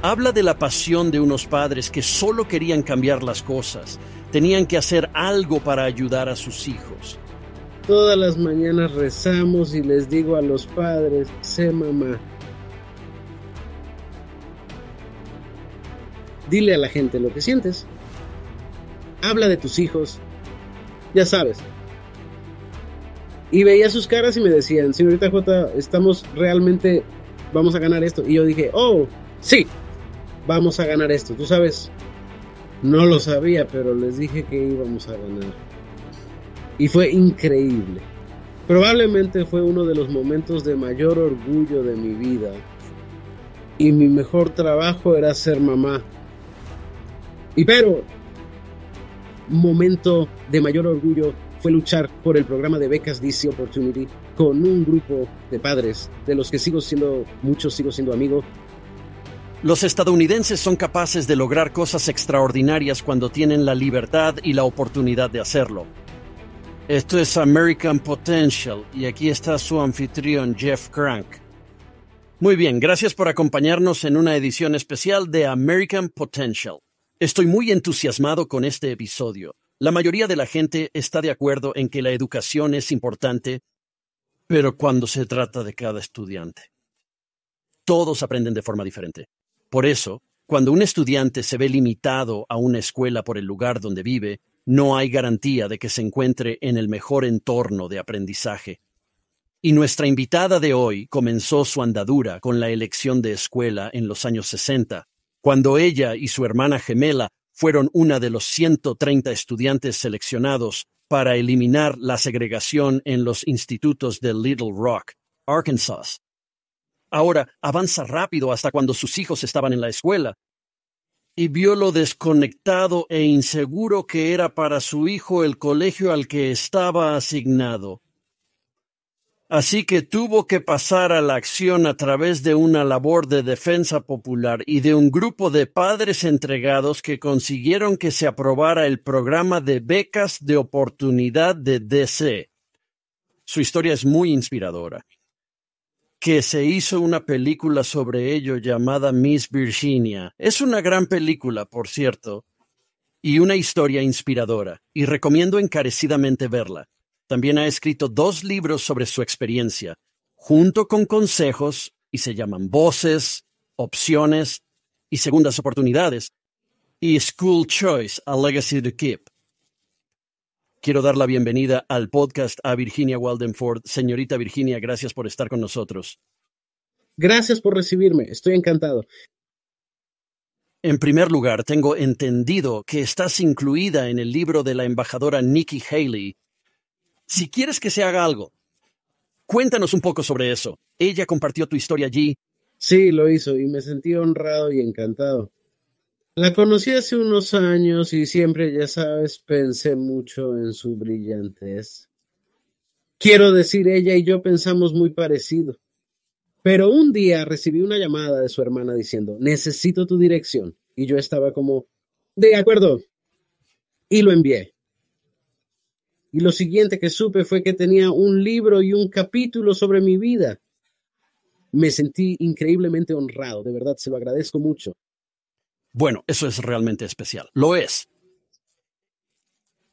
Habla de la pasión de unos padres que solo querían cambiar las cosas, tenían que hacer algo para ayudar a sus hijos. Todas las mañanas rezamos y les digo a los padres, sé mamá. Dile a la gente lo que sientes. Habla de tus hijos. Ya sabes. Y veía sus caras y me decían, señorita J, estamos realmente, vamos a ganar esto. Y yo dije, oh, sí, vamos a ganar esto. Tú sabes, no lo sabía, pero les dije que íbamos a ganar. Y fue increíble. Probablemente fue uno de los momentos de mayor orgullo de mi vida. Y mi mejor trabajo era ser mamá. Y pero, momento de mayor orgullo fue luchar por el programa de becas DC Opportunity con un grupo de padres de los que sigo siendo, muchos sigo siendo amigo. Los estadounidenses son capaces de lograr cosas extraordinarias cuando tienen la libertad y la oportunidad de hacerlo. Esto es American Potential y aquí está su anfitrión Jeff Crank. Muy bien, gracias por acompañarnos en una edición especial de American Potential. Estoy muy entusiasmado con este episodio. La mayoría de la gente está de acuerdo en que la educación es importante, pero cuando se trata de cada estudiante. Todos aprenden de forma diferente. Por eso, cuando un estudiante se ve limitado a una escuela por el lugar donde vive, no hay garantía de que se encuentre en el mejor entorno de aprendizaje. Y nuestra invitada de hoy comenzó su andadura con la elección de escuela en los años 60, cuando ella y su hermana gemela fueron una de los 130 estudiantes seleccionados para eliminar la segregación en los institutos de Little Rock, Arkansas. Ahora avanza rápido hasta cuando sus hijos estaban en la escuela y vio lo desconectado e inseguro que era para su hijo el colegio al que estaba asignado. Así que tuvo que pasar a la acción a través de una labor de defensa popular y de un grupo de padres entregados que consiguieron que se aprobara el programa de becas de oportunidad de DC. Su historia es muy inspiradora. Que se hizo una película sobre ello llamada Miss Virginia. Es una gran película, por cierto, y una historia inspiradora, y recomiendo encarecidamente verla. También ha escrito dos libros sobre su experiencia, junto con consejos, y se llaman Voces, Opciones y Segundas Oportunidades, y School Choice, A Legacy to Keep. Quiero dar la bienvenida al podcast a Virginia Waldenford. Señorita Virginia, gracias por estar con nosotros. Gracias por recibirme, estoy encantado. En primer lugar, tengo entendido que estás incluida en el libro de la embajadora Nikki Haley, si quieres que se haga algo, cuéntanos un poco sobre eso. Ella compartió tu historia allí. Sí, lo hizo y me sentí honrado y encantado. La conocí hace unos años y siempre, ya sabes, pensé mucho en su brillantez. Quiero decir, ella y yo pensamos muy parecido. Pero un día recibí una llamada de su hermana diciendo, necesito tu dirección. Y yo estaba como, de acuerdo. Y lo envié. Y lo siguiente que supe fue que tenía un libro y un capítulo sobre mi vida. Me sentí increíblemente honrado, de verdad, se lo agradezco mucho. Bueno, eso es realmente especial. Lo es.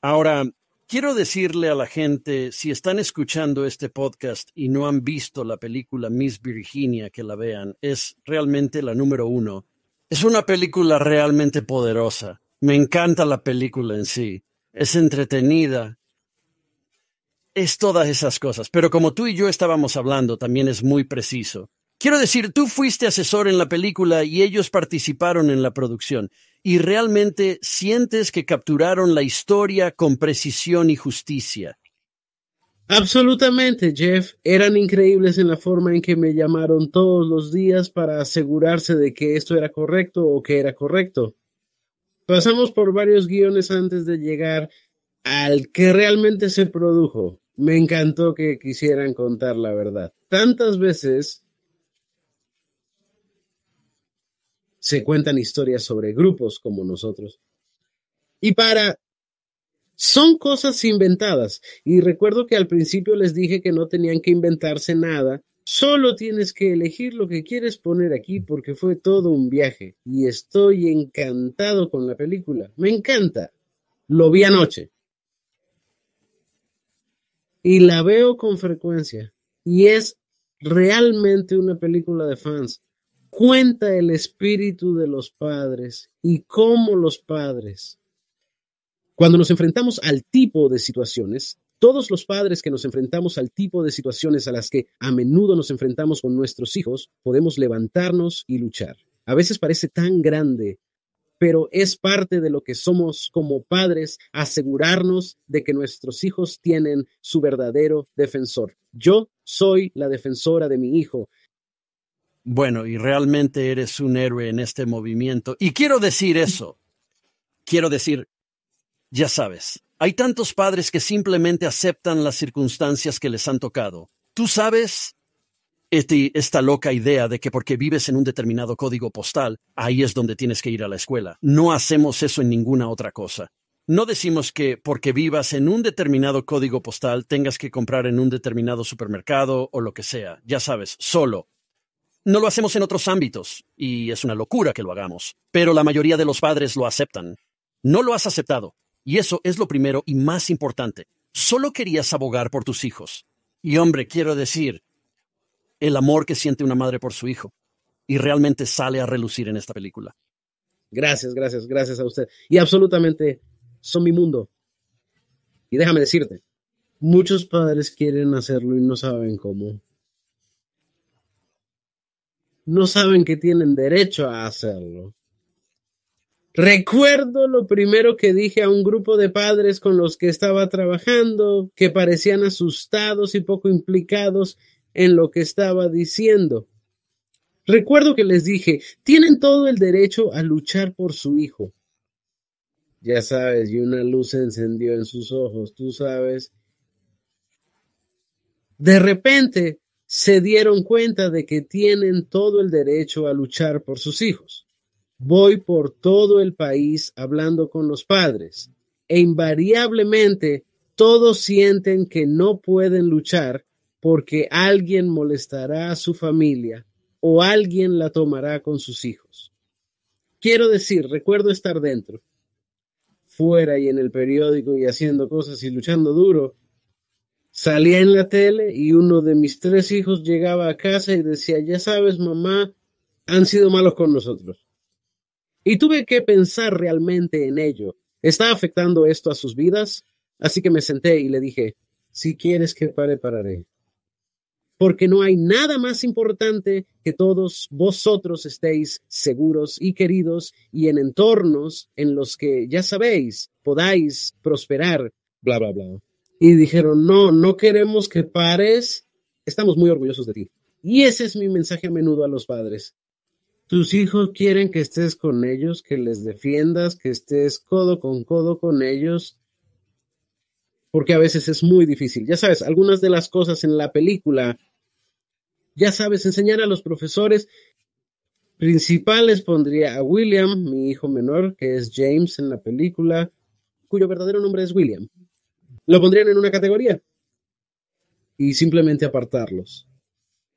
Ahora, quiero decirle a la gente, si están escuchando este podcast y no han visto la película Miss Virginia, que la vean. Es realmente la número uno. Es una película realmente poderosa. Me encanta la película en sí. Es entretenida, es todas esas cosas. Pero como tú y yo estábamos hablando, también es muy preciso. Quiero decir, tú fuiste asesor en la película y ellos participaron en la producción. ¿Y realmente sientes que capturaron la historia con precisión y justicia? Absolutamente, Jeff. Eran increíbles en la forma en que me llamaron todos los días para asegurarse de que esto era correcto o que era correcto. Pasamos por varios guiones antes de llegar al que realmente se produjo. Me encantó que quisieran contar la verdad. Tantas veces se cuentan historias sobre grupos como nosotros. Y para... Son cosas inventadas. Y recuerdo que al principio les dije que no tenían que inventarse nada, Solo tienes que elegir lo que quieres poner aquí porque fue todo un viaje y estoy encantado con la película. Me encanta. Lo vi anoche. Y la veo con frecuencia. Y es realmente una película de fans. Cuenta el espíritu de los padres y cómo los padres, cuando nos enfrentamos al tipo de situaciones, todos los padres que nos enfrentamos al tipo de situaciones a las que a menudo nos enfrentamos con nuestros hijos, podemos levantarnos y luchar. A veces parece tan grande, pero es parte de lo que somos como padres asegurarnos de que nuestros hijos tienen su verdadero defensor. Yo soy la defensora de mi hijo. Bueno, y realmente eres un héroe en este movimiento. Y quiero decir eso. Quiero decir, ya sabes, hay tantos padres que simplemente aceptan las circunstancias que les han tocado. Tú sabes este, esta loca idea de que porque vives en un determinado código postal, ahí es donde tienes que ir a la escuela. No hacemos eso en ninguna otra cosa. No decimos que porque vivas en un determinado código postal tengas que comprar en un determinado supermercado o lo que sea. Ya sabes, solo. No lo hacemos en otros ámbitos, y es una locura que lo hagamos, pero la mayoría de los padres lo aceptan. No lo has aceptado. Y eso es lo primero y más importante. Solo querías abogar por tus hijos. Y hombre, quiero decir, el amor que siente una madre por su hijo. Y realmente sale a relucir en esta película. Gracias, gracias, gracias a usted. Y absolutamente son mi mundo. Y déjame decirte, muchos padres quieren hacerlo y no saben cómo. No saben que tienen derecho a hacerlo. Recuerdo lo primero que dije a un grupo de padres con los que estaba trabajando, que parecían asustados y poco implicados en lo que estaba diciendo. Recuerdo que les dije, tienen todo el derecho a luchar por su hijo. Ya sabes, y una luz se encendió en sus ojos, tú sabes. De repente se dieron cuenta de que tienen todo el derecho a luchar por sus hijos. Voy por todo el país hablando con los padres e invariablemente todos sienten que no pueden luchar porque alguien molestará a su familia o alguien la tomará con sus hijos. Quiero decir, recuerdo estar dentro, fuera y en el periódico y haciendo cosas y luchando duro. Salía en la tele y uno de mis tres hijos llegaba a casa y decía, ya sabes, mamá, han sido malos con nosotros. Y tuve que pensar realmente en ello. ¿Está afectando esto a sus vidas? Así que me senté y le dije, si quieres que pare, pararé. Porque no hay nada más importante que todos vosotros estéis seguros y queridos y en entornos en los que, ya sabéis, podáis prosperar, bla, bla, bla. Y dijeron, no, no queremos que pares, estamos muy orgullosos de ti. Y ese es mi mensaje a menudo a los padres. Tus hijos quieren que estés con ellos, que les defiendas, que estés codo con codo con ellos, porque a veces es muy difícil. Ya sabes, algunas de las cosas en la película, ya sabes, enseñar a los profesores principales pondría a William, mi hijo menor, que es James en la película, cuyo verdadero nombre es William. Lo pondrían en una categoría y simplemente apartarlos.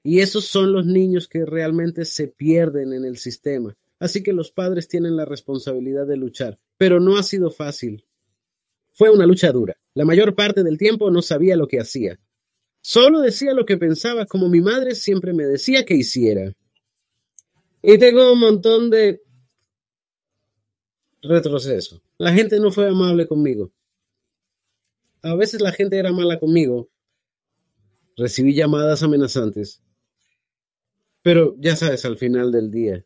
Y esos son los niños que realmente se pierden en el sistema. Así que los padres tienen la responsabilidad de luchar. Pero no ha sido fácil. Fue una lucha dura. La mayor parte del tiempo no sabía lo que hacía. Solo decía lo que pensaba como mi madre siempre me decía que hiciera. Y tengo un montón de retroceso. La gente no fue amable conmigo. A veces la gente era mala conmigo. Recibí llamadas amenazantes. Pero ya sabes, al final del día,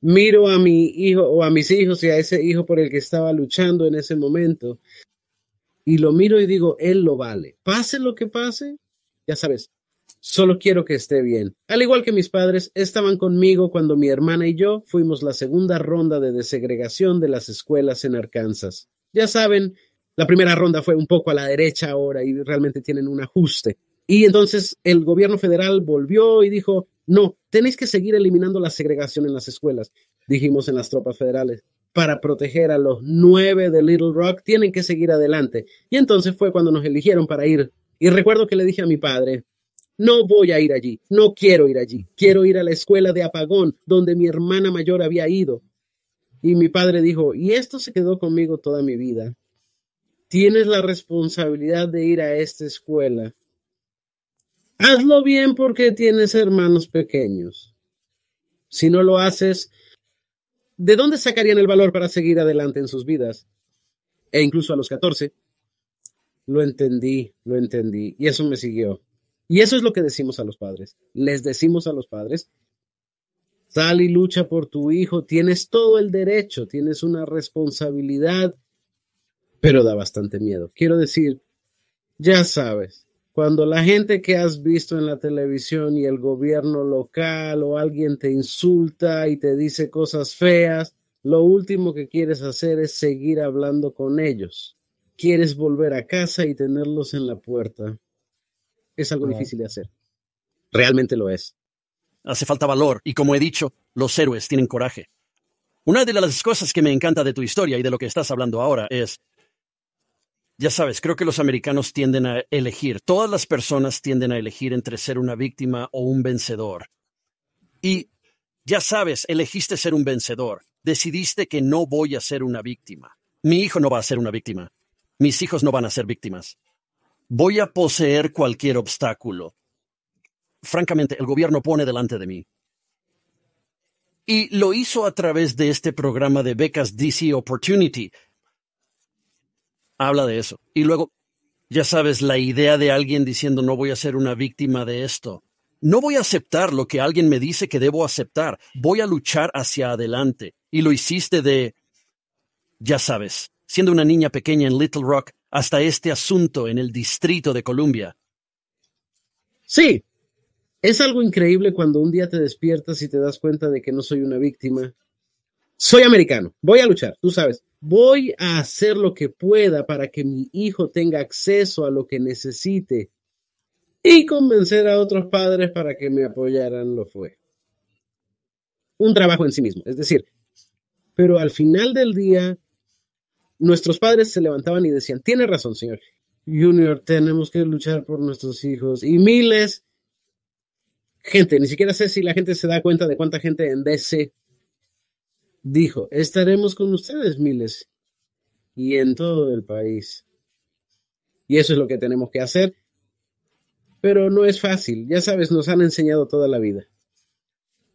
miro a mi hijo o a mis hijos y a ese hijo por el que estaba luchando en ese momento y lo miro y digo, él lo vale. Pase lo que pase, ya sabes, solo quiero que esté bien. Al igual que mis padres, estaban conmigo cuando mi hermana y yo fuimos la segunda ronda de desegregación de las escuelas en Arkansas. Ya saben, la primera ronda fue un poco a la derecha ahora y realmente tienen un ajuste. Y entonces el gobierno federal volvió y dijo, no, tenéis que seguir eliminando la segregación en las escuelas, dijimos en las tropas federales. Para proteger a los nueve de Little Rock, tienen que seguir adelante. Y entonces fue cuando nos eligieron para ir. Y recuerdo que le dije a mi padre, no voy a ir allí, no quiero ir allí, quiero ir a la escuela de apagón donde mi hermana mayor había ido. Y mi padre dijo, y esto se quedó conmigo toda mi vida. Tienes la responsabilidad de ir a esta escuela. Hazlo bien porque tienes hermanos pequeños. Si no lo haces, ¿de dónde sacarían el valor para seguir adelante en sus vidas? E incluso a los 14. Lo entendí, lo entendí, y eso me siguió. Y eso es lo que decimos a los padres. Les decimos a los padres, sal y lucha por tu hijo, tienes todo el derecho, tienes una responsabilidad, pero da bastante miedo. Quiero decir, ya sabes, cuando la gente que has visto en la televisión y el gobierno local o alguien te insulta y te dice cosas feas, lo último que quieres hacer es seguir hablando con ellos. Quieres volver a casa y tenerlos en la puerta. Es algo difícil de hacer. Realmente lo es. Hace falta valor y como he dicho, los héroes tienen coraje. Una de las cosas que me encanta de tu historia y de lo que estás hablando ahora es, ya sabes, creo que los americanos tienden a elegir, todas las personas tienden a elegir entre ser una víctima o un vencedor. Y, ya sabes, elegiste ser un vencedor decidiste que no voy a ser una víctima. Mi hijo no va a ser una víctima. Mis hijos no van a ser víctimas. Voy a poseer cualquier obstáculo. Francamente, el gobierno pone delante de mí. Y lo hizo a través de este programa de becas DC Opportunity. Habla de eso. Y luego, ya sabes, la idea de alguien diciendo no voy a ser una víctima de esto. No voy a aceptar lo que alguien me dice que debo aceptar. Voy a luchar hacia adelante y lo hiciste de, ya sabes, siendo una niña pequeña en Little Rock, hasta este asunto en el Distrito de Columbia. Sí, es algo increíble cuando un día te despiertas y te das cuenta de que no soy una víctima. Soy americano, voy a luchar, tú sabes, voy a hacer lo que pueda para que mi hijo tenga acceso a lo que necesite y convencer a otros padres para que me apoyaran lo fue. Un trabajo en sí mismo, es decir, pero al final del día, nuestros padres se levantaban y decían, tiene razón, señor. Junior, tenemos que luchar por nuestros hijos. Y miles, gente, ni siquiera sé si la gente se da cuenta de cuánta gente en DC dijo, estaremos con ustedes, miles, y en todo el país. Y eso es lo que tenemos que hacer. Pero no es fácil, ya sabes, nos han enseñado toda la vida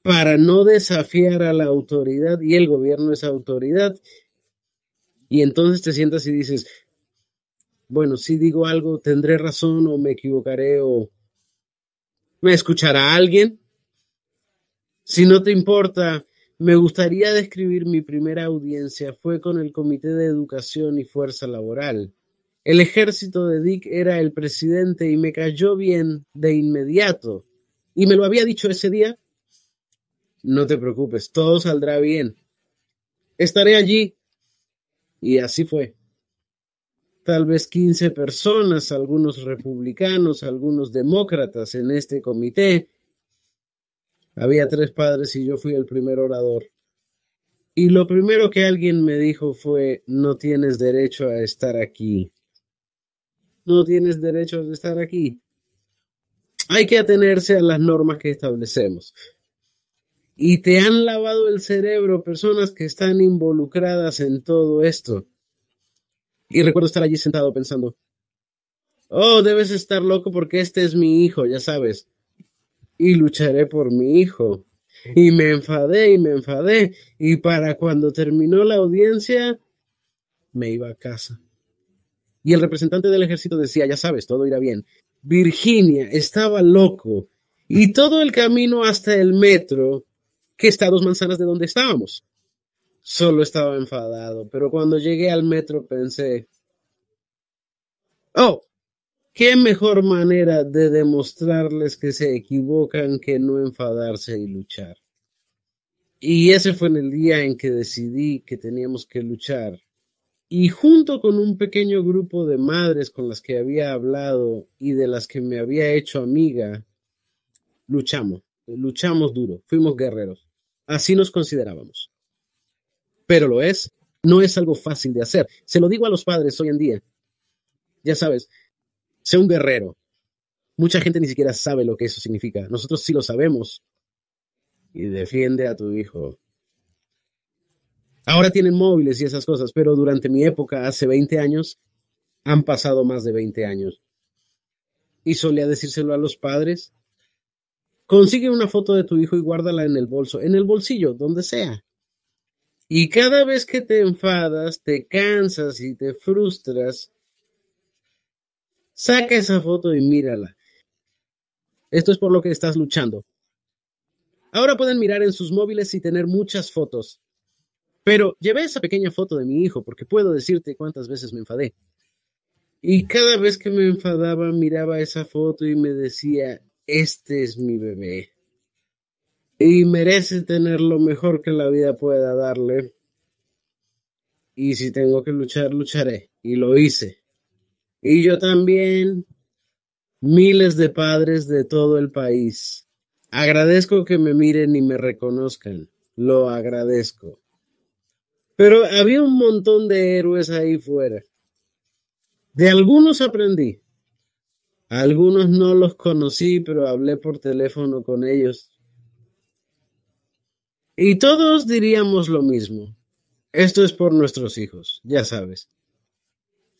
para no desafiar a la autoridad y el gobierno es autoridad. Y entonces te sientas y dices, bueno, si digo algo, tendré razón o me equivocaré o me escuchará alguien. Si no te importa, me gustaría describir mi primera audiencia. Fue con el Comité de Educación y Fuerza Laboral. El ejército de Dick era el presidente y me cayó bien de inmediato. Y me lo había dicho ese día no te preocupes, todo saldrá bien. Estaré allí. Y así fue. Tal vez 15 personas, algunos republicanos, algunos demócratas en este comité. Había tres padres y yo fui el primer orador. Y lo primero que alguien me dijo fue, no tienes derecho a estar aquí. No tienes derecho a estar aquí. Hay que atenerse a las normas que establecemos y te han lavado el cerebro personas que están involucradas en todo esto. Y recuerdo estar allí sentado pensando, oh, debes estar loco porque este es mi hijo, ya sabes. Y lucharé por mi hijo. Y me enfadé y me enfadé. Y para cuando terminó la audiencia, me iba a casa. Y el representante del ejército decía, ya sabes, todo irá bien. Virginia estaba loco. Y todo el camino hasta el metro que está a dos manzanas de donde estábamos. Solo estaba enfadado, pero cuando llegué al metro pensé, oh, qué mejor manera de demostrarles que se equivocan que no enfadarse y luchar. Y ese fue en el día en que decidí que teníamos que luchar. Y junto con un pequeño grupo de madres con las que había hablado y de las que me había hecho amiga, luchamos, luchamos duro, fuimos guerreros. Así nos considerábamos. Pero lo es, no es algo fácil de hacer. Se lo digo a los padres hoy en día. Ya sabes, sé un guerrero. Mucha gente ni siquiera sabe lo que eso significa. Nosotros sí lo sabemos. Y defiende a tu hijo. Ahora tienen móviles y esas cosas, pero durante mi época, hace 20 años, han pasado más de 20 años. Y solía decírselo a los padres. Consigue una foto de tu hijo y guárdala en el bolso, en el bolsillo, donde sea. Y cada vez que te enfadas, te cansas y te frustras, saca esa foto y mírala. Esto es por lo que estás luchando. Ahora pueden mirar en sus móviles y tener muchas fotos. Pero llevé esa pequeña foto de mi hijo porque puedo decirte cuántas veces me enfadé. Y cada vez que me enfadaba miraba esa foto y me decía, este es mi bebé. Y merece tener lo mejor que la vida pueda darle. Y si tengo que luchar, lucharé. Y lo hice. Y yo también. Miles de padres de todo el país. Agradezco que me miren y me reconozcan. Lo agradezco. Pero había un montón de héroes ahí fuera. De algunos aprendí. Algunos no los conocí, pero hablé por teléfono con ellos. Y todos diríamos lo mismo. Esto es por nuestros hijos, ya sabes.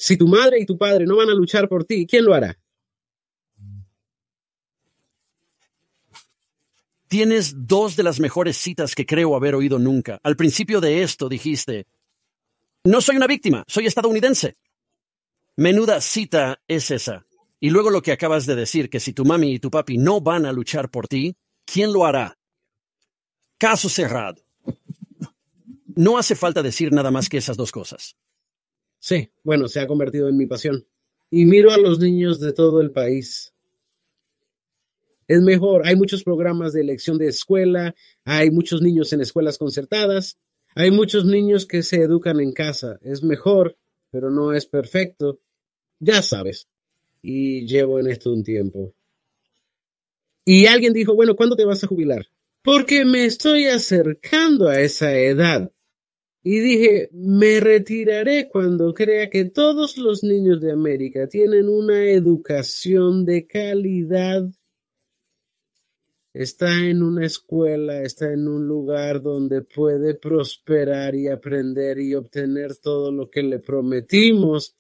Si tu madre y tu padre no van a luchar por ti, ¿quién lo hará? Tienes dos de las mejores citas que creo haber oído nunca. Al principio de esto dijiste, no soy una víctima, soy estadounidense. Menuda cita es esa. Y luego lo que acabas de decir, que si tu mami y tu papi no van a luchar por ti, ¿quién lo hará? Caso cerrado. No hace falta decir nada más que esas dos cosas. Sí, bueno, se ha convertido en mi pasión. Y miro a los niños de todo el país es mejor. Hay muchos programas de elección de escuela, hay muchos niños en escuelas concertadas, hay muchos niños que se educan en casa. Es mejor, pero no es perfecto. Ya sabes. Y llevo en esto un tiempo. Y alguien dijo, bueno, ¿cuándo te vas a jubilar? Porque me estoy acercando a esa edad. Y dije, me retiraré cuando crea que todos los niños de América tienen una educación de calidad está en una escuela, está en un lugar donde puede prosperar y aprender y obtener todo lo que le prometimos.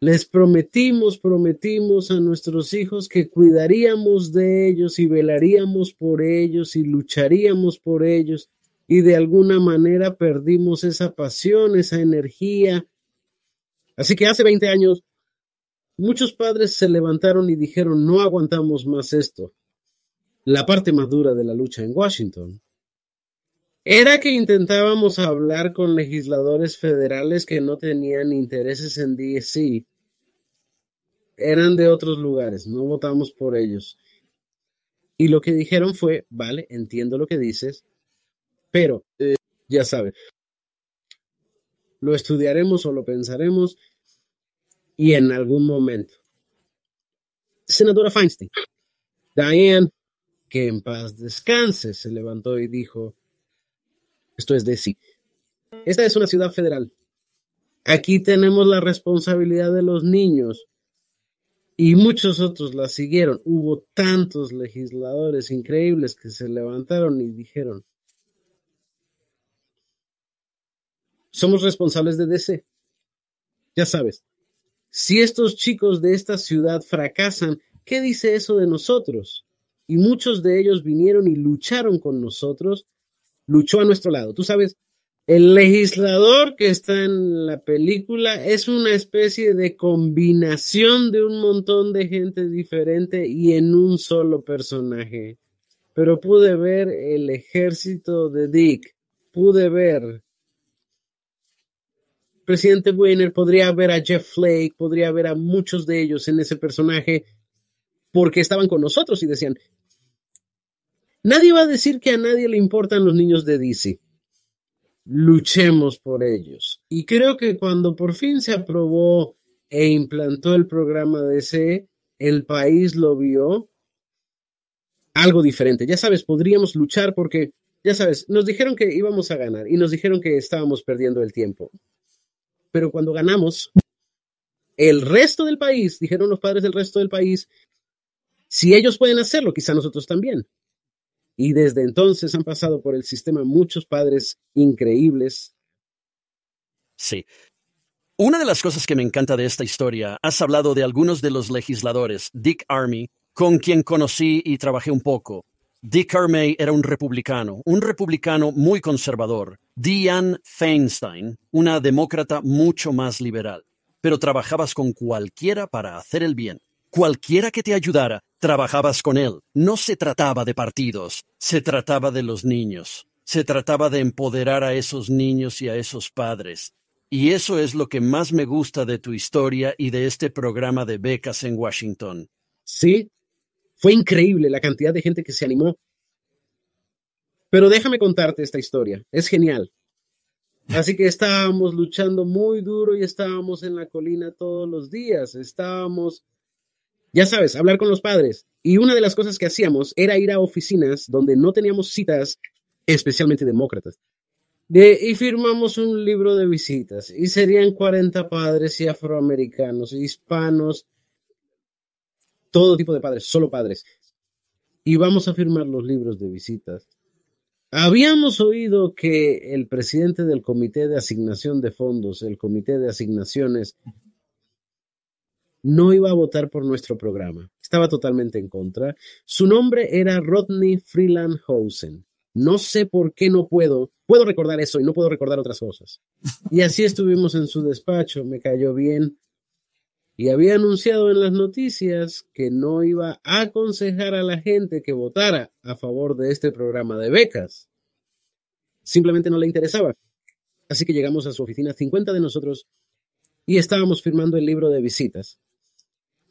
Les prometimos, prometimos a nuestros hijos que cuidaríamos de ellos y velaríamos por ellos y lucharíamos por ellos y de alguna manera perdimos esa pasión, esa energía. Así que hace 20 años Muchos padres se levantaron y dijeron no aguantamos más esto. La parte más dura de la lucha en Washington era que intentábamos hablar con legisladores federales que no tenían intereses en DC. Eran de otros lugares, no votamos por ellos. Y lo que dijeron fue, vale, entiendo lo que dices, pero eh, ya sabes, lo estudiaremos o lo pensaremos y en algún momento. Senadora Feinstein, Diane, que en paz descanse, se levantó y dijo, esto es de sí. Esta es una ciudad federal. Aquí tenemos la responsabilidad de los niños. Y muchos otros la siguieron. Hubo tantos legisladores increíbles que se levantaron y dijeron, somos responsables de DC. Ya sabes, si estos chicos de esta ciudad fracasan, ¿qué dice eso de nosotros? Y muchos de ellos vinieron y lucharon con nosotros, luchó a nuestro lado. Tú sabes, el legislador que está en la película es una especie de combinación de un montón de gente diferente y en un solo personaje. Pero pude ver el ejército de Dick, pude ver presidente Weiner podría ver a Jeff Flake, podría ver a muchos de ellos en ese personaje, porque estaban con nosotros y decían, nadie va a decir que a nadie le importan los niños de DC. Luchemos por ellos. Y creo que cuando por fin se aprobó e implantó el programa DC, el país lo vio algo diferente. Ya sabes, podríamos luchar porque, ya sabes, nos dijeron que íbamos a ganar y nos dijeron que estábamos perdiendo el tiempo. Pero cuando ganamos, el resto del país, dijeron los padres del resto del país, si ellos pueden hacerlo, quizá nosotros también. Y desde entonces han pasado por el sistema muchos padres increíbles. Sí. Una de las cosas que me encanta de esta historia, has hablado de algunos de los legisladores, Dick Army, con quien conocí y trabajé un poco. Dick Armey era un republicano, un republicano muy conservador. Diane Feinstein, una demócrata mucho más liberal. Pero trabajabas con cualquiera para hacer el bien. Cualquiera que te ayudara, trabajabas con él. No se trataba de partidos, se trataba de los niños. Se trataba de empoderar a esos niños y a esos padres. Y eso es lo que más me gusta de tu historia y de este programa de becas en Washington. Sí, fue increíble la cantidad de gente que se animó. Pero déjame contarte esta historia, es genial. Así que estábamos luchando muy duro y estábamos en la colina todos los días, estábamos ya sabes, hablar con los padres. Y una de las cosas que hacíamos era ir a oficinas donde no teníamos citas, especialmente demócratas. y firmamos un libro de visitas. Y serían 40 padres y afroamericanos, hispanos, todo tipo de padres, solo padres. Y vamos a firmar los libros de visitas. Habíamos oído que el presidente del Comité de Asignación de Fondos, el Comité de Asignaciones, no iba a votar por nuestro programa. Estaba totalmente en contra. Su nombre era Rodney Freelandhausen. No sé por qué no puedo. Puedo recordar eso y no puedo recordar otras cosas. Y así estuvimos en su despacho. Me cayó bien. Y había anunciado en las noticias que no iba a aconsejar a la gente que votara a favor de este programa de becas. Simplemente no le interesaba. Así que llegamos a su oficina, 50 de nosotros, y estábamos firmando el libro de visitas.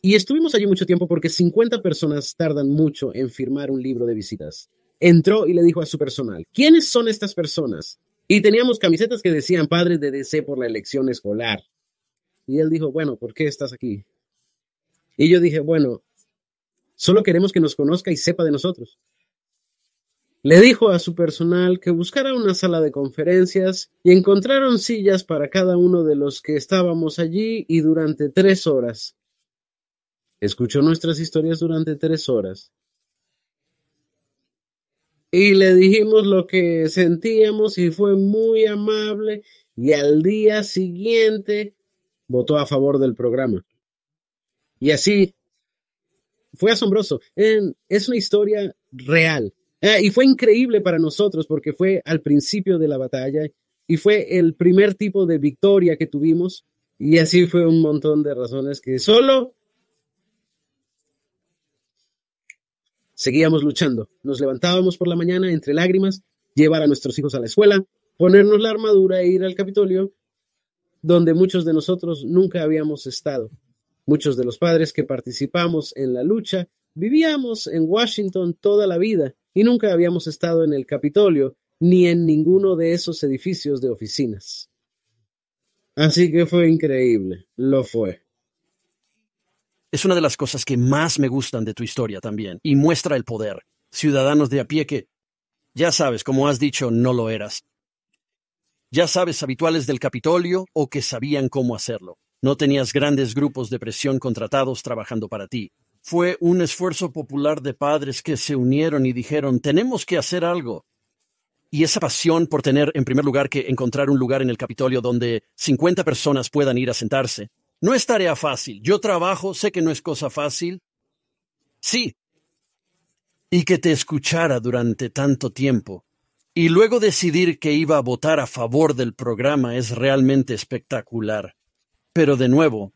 Y estuvimos allí mucho tiempo porque 50 personas tardan mucho en firmar un libro de visitas. Entró y le dijo a su personal, ¿quiénes son estas personas? Y teníamos camisetas que decían padres de DC por la elección escolar. Y él dijo, bueno, ¿por qué estás aquí? Y yo dije, bueno, solo queremos que nos conozca y sepa de nosotros. Le dijo a su personal que buscara una sala de conferencias y encontraron sillas para cada uno de los que estábamos allí y durante tres horas Escuchó nuestras historias durante tres horas. Y le dijimos lo que sentíamos y fue muy amable y al día siguiente votó a favor del programa. Y así fue asombroso. Es una historia real. Eh, y fue increíble para nosotros porque fue al principio de la batalla y fue el primer tipo de victoria que tuvimos. Y así fue un montón de razones que solo Seguíamos luchando. Nos levantábamos por la mañana entre lágrimas, llevar a nuestros hijos a la escuela, ponernos la armadura e ir al Capitolio, donde muchos de nosotros nunca habíamos estado. Muchos de los padres que participamos en la lucha vivíamos en Washington toda la vida y nunca habíamos estado en el Capitolio ni en ninguno de esos edificios de oficinas. Así que fue increíble, lo fue. Es una de las cosas que más me gustan de tu historia también, y muestra el poder. Ciudadanos de a pie que, ya sabes, como has dicho, no lo eras. Ya sabes, habituales del Capitolio o que sabían cómo hacerlo. No tenías grandes grupos de presión contratados trabajando para ti. Fue un esfuerzo popular de padres que se unieron y dijeron, tenemos que hacer algo. Y esa pasión por tener, en primer lugar, que encontrar un lugar en el Capitolio donde 50 personas puedan ir a sentarse, no es tarea fácil. Yo trabajo, sé que no es cosa fácil. Sí. Y que te escuchara durante tanto tiempo. Y luego decidir que iba a votar a favor del programa es realmente espectacular. Pero de nuevo,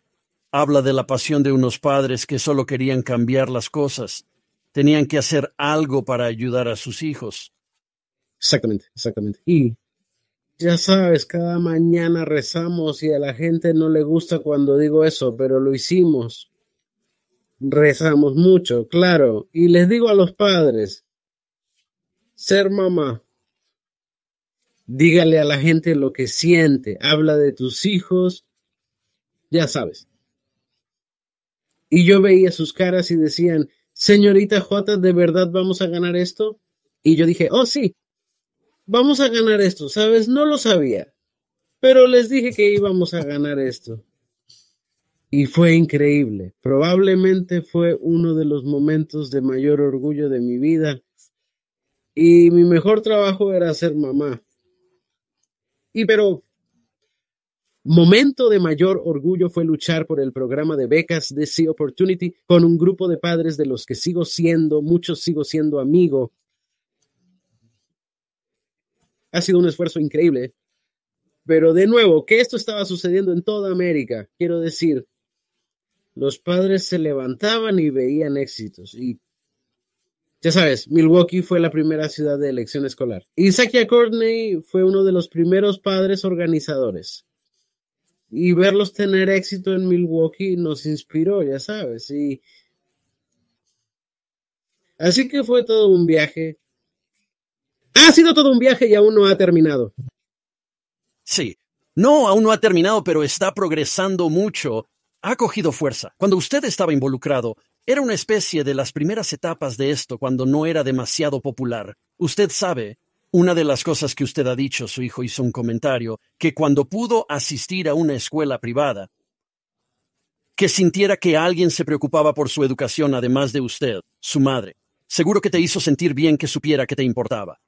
habla de la pasión de unos padres que solo querían cambiar las cosas. Tenían que hacer algo para ayudar a sus hijos. Exactamente, exactamente. Y ya sabes, cada mañana rezamos y a la gente no le gusta cuando digo eso, pero lo hicimos. Rezamos mucho, claro. Y les digo a los padres, ser mamá, dígale a la gente lo que siente, habla de tus hijos, ya sabes. Y yo veía sus caras y decían, señorita J, ¿de verdad vamos a ganar esto? Y yo dije, oh sí, vamos a ganar esto, ¿sabes? No lo sabía, pero les dije que íbamos a ganar esto. Y fue increíble. Probablemente fue uno de los momentos de mayor orgullo de mi vida. Y mi mejor trabajo era ser mamá. Y pero momento de mayor orgullo fue luchar por el programa de becas de Sea Opportunity con un grupo de padres de los que sigo siendo, muchos sigo siendo amigo. Ha sido un esfuerzo increíble. Pero de nuevo, que esto estaba sucediendo en toda América. Quiero decir, los padres se levantaban y veían éxitos. Y ya sabes, Milwaukee fue la primera ciudad de elección escolar. Y Courtney fue uno de los primeros padres organizadores. Y verlos tener éxito en Milwaukee nos inspiró, ya sabes. Y así que fue todo un viaje. Ha sido todo un viaje y aún no ha terminado. Sí. No, aún no ha terminado, pero está progresando mucho ha cogido fuerza. Cuando usted estaba involucrado, era una especie de las primeras etapas de esto cuando no era demasiado popular. Usted sabe, una de las cosas que usted ha dicho, su hijo hizo un comentario, que cuando pudo asistir a una escuela privada, que sintiera que alguien se preocupaba por su educación además de usted, su madre. Seguro que te hizo sentir bien que supiera que te importaba.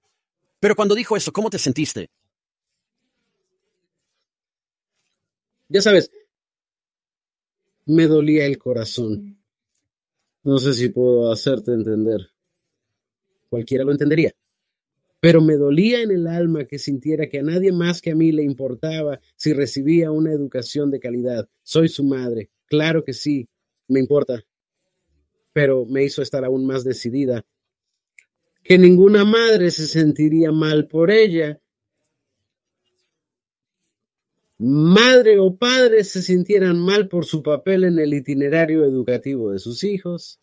Pero cuando dijo eso, ¿cómo te sentiste? Ya sabes, me dolía el corazón. No sé si puedo hacerte entender. Cualquiera lo entendería. Pero me dolía en el alma que sintiera que a nadie más que a mí le importaba si recibía una educación de calidad. Soy su madre. Claro que sí, me importa. Pero me hizo estar aún más decidida que ninguna madre se sentiría mal por ella madre o padre se sintieran mal por su papel en el itinerario educativo de sus hijos.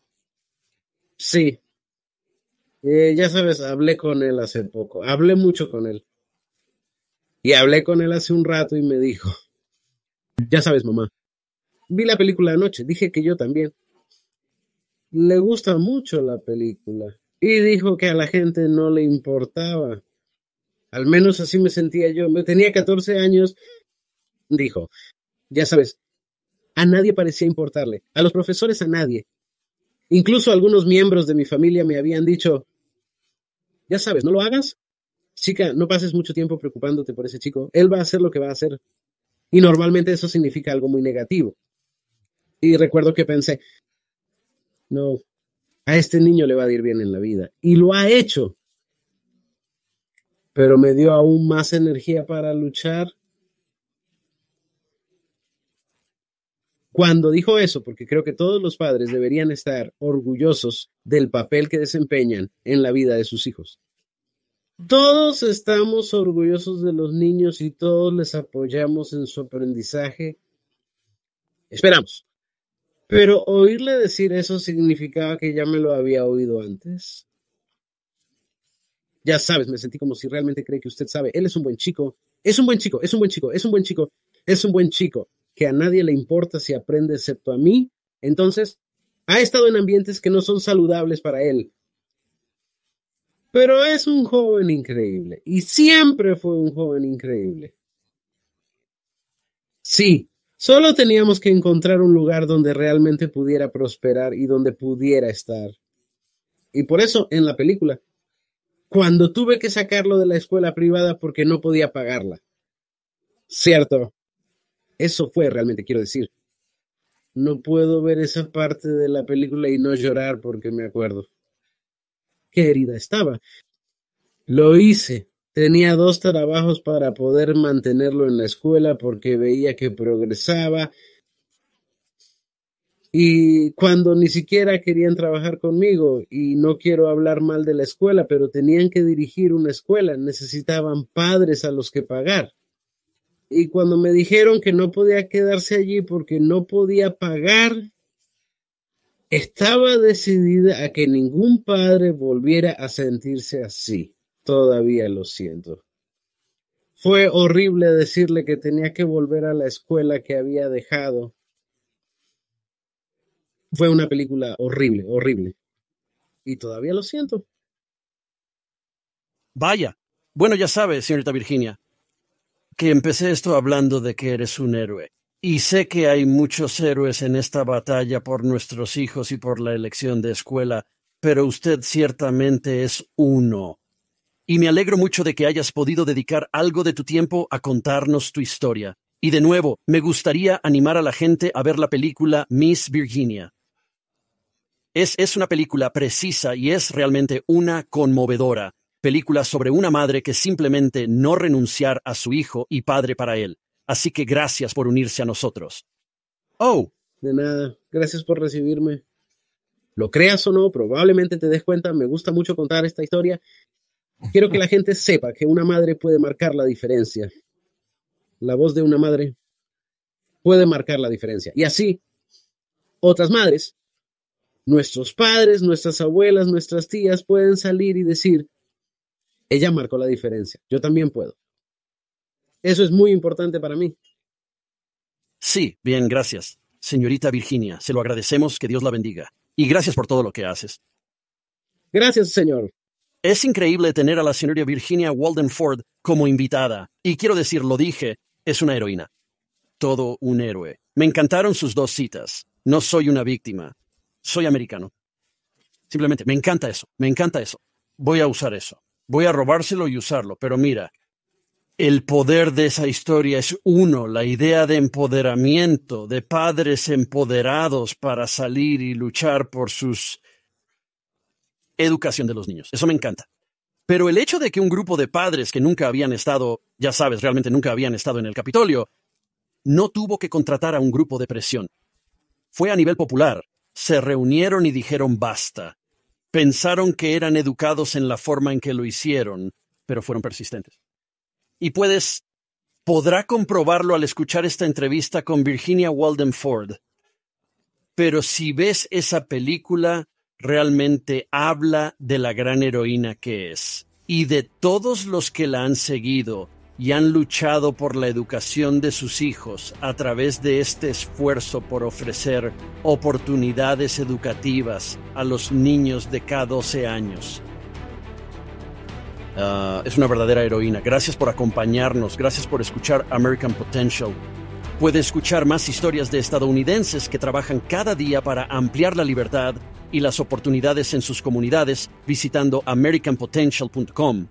Sí. Eh, ya sabes, hablé con él hace poco, hablé mucho con él. Y hablé con él hace un rato y me dijo, ya sabes, mamá, vi la película anoche, dije que yo también. Le gusta mucho la película. Y dijo que a la gente no le importaba. Al menos así me sentía yo. Tenía 14 años dijo, ya sabes, a nadie parecía importarle, a los profesores a nadie. Incluso algunos miembros de mi familia me habían dicho, ya sabes, no lo hagas. Chica, no pases mucho tiempo preocupándote por ese chico. Él va a hacer lo que va a hacer. Y normalmente eso significa algo muy negativo. Y recuerdo que pensé, no, a este niño le va a ir bien en la vida. Y lo ha hecho. Pero me dio aún más energía para luchar Cuando dijo eso, porque creo que todos los padres deberían estar orgullosos del papel que desempeñan en la vida de sus hijos. Todos estamos orgullosos de los niños y todos les apoyamos en su aprendizaje. Esperamos. Pero oírle decir eso significaba que ya me lo había oído antes. Ya sabes, me sentí como si realmente cree que usted sabe. Él es un buen chico. Es un buen chico, es un buen chico, es un buen chico, es un buen chico que a nadie le importa si aprende excepto a mí, entonces ha estado en ambientes que no son saludables para él. Pero es un joven increíble y siempre fue un joven increíble. Sí, solo teníamos que encontrar un lugar donde realmente pudiera prosperar y donde pudiera estar. Y por eso en la película, cuando tuve que sacarlo de la escuela privada porque no podía pagarla. Cierto, eso fue realmente, quiero decir. No puedo ver esa parte de la película y no llorar porque me acuerdo. Qué herida estaba. Lo hice. Tenía dos trabajos para poder mantenerlo en la escuela porque veía que progresaba. Y cuando ni siquiera querían trabajar conmigo, y no quiero hablar mal de la escuela, pero tenían que dirigir una escuela, necesitaban padres a los que pagar y cuando me dijeron que no podía quedarse allí porque no podía pagar, estaba decidida a que ningún padre volviera a sentirse así. Todavía lo siento. Fue horrible decirle que tenía que volver a la escuela que había dejado. Fue una película horrible, horrible. Y todavía lo siento. Vaya. Bueno, ya sabe, señorita Virginia, que empecé esto hablando de que eres un héroe. Y sé que hay muchos héroes en esta batalla por nuestros hijos y por la elección de escuela, pero usted ciertamente es uno. Y me alegro mucho de que hayas podido dedicar algo de tu tiempo a contarnos tu historia. Y de nuevo, me gustaría animar a la gente a ver la película Miss Virginia. Es, es una película precisa y es realmente una conmovedora película sobre una madre que simplemente no renunciar a su hijo y padre para él. Así que gracias por unirse a nosotros. Oh. De nada, gracias por recibirme. Lo creas o no, probablemente te des cuenta, me gusta mucho contar esta historia. Quiero que la gente sepa que una madre puede marcar la diferencia. La voz de una madre puede marcar la diferencia. Y así, otras madres, nuestros padres, nuestras abuelas, nuestras tías pueden salir y decir, ella marcó la diferencia, yo también puedo. Eso es muy importante para mí. Sí, bien, gracias. Señorita Virginia, se lo agradecemos, que Dios la bendiga. Y gracias por todo lo que haces. Gracias, señor. Es increíble tener a la señorita Virginia Walden Ford como invitada. Y quiero decir, lo dije, es una heroína. Todo un héroe. Me encantaron sus dos citas. No soy una víctima. Soy americano. Simplemente, me encanta eso. Me encanta eso. Voy a usar eso. Voy a robárselo y usarlo. Pero mira, el poder de esa historia es uno, la idea de empoderamiento, de padres empoderados para salir y luchar por sus educación de los niños. Eso me encanta. Pero el hecho de que un grupo de padres que nunca habían estado, ya sabes, realmente nunca habían estado en el Capitolio, no tuvo que contratar a un grupo de presión. Fue a nivel popular. Se reunieron y dijeron basta. Pensaron que eran educados en la forma en que lo hicieron, pero fueron persistentes. Y puedes, podrá comprobarlo al escuchar esta entrevista con Virginia Walden Ford. Pero si ves esa película, realmente habla de la gran heroína que es y de todos los que la han seguido y han luchado por la educación de sus hijos a través de este esfuerzo por ofrecer oportunidades educativas a los niños de cada 12 años. Ah, es una verdadera heroína. Gracias por acompañarnos, gracias por escuchar American Potential. Puede escuchar más historias de estadounidenses que trabajan cada día para ampliar la libertad y las oportunidades en sus comunidades visitando americanpotential.com.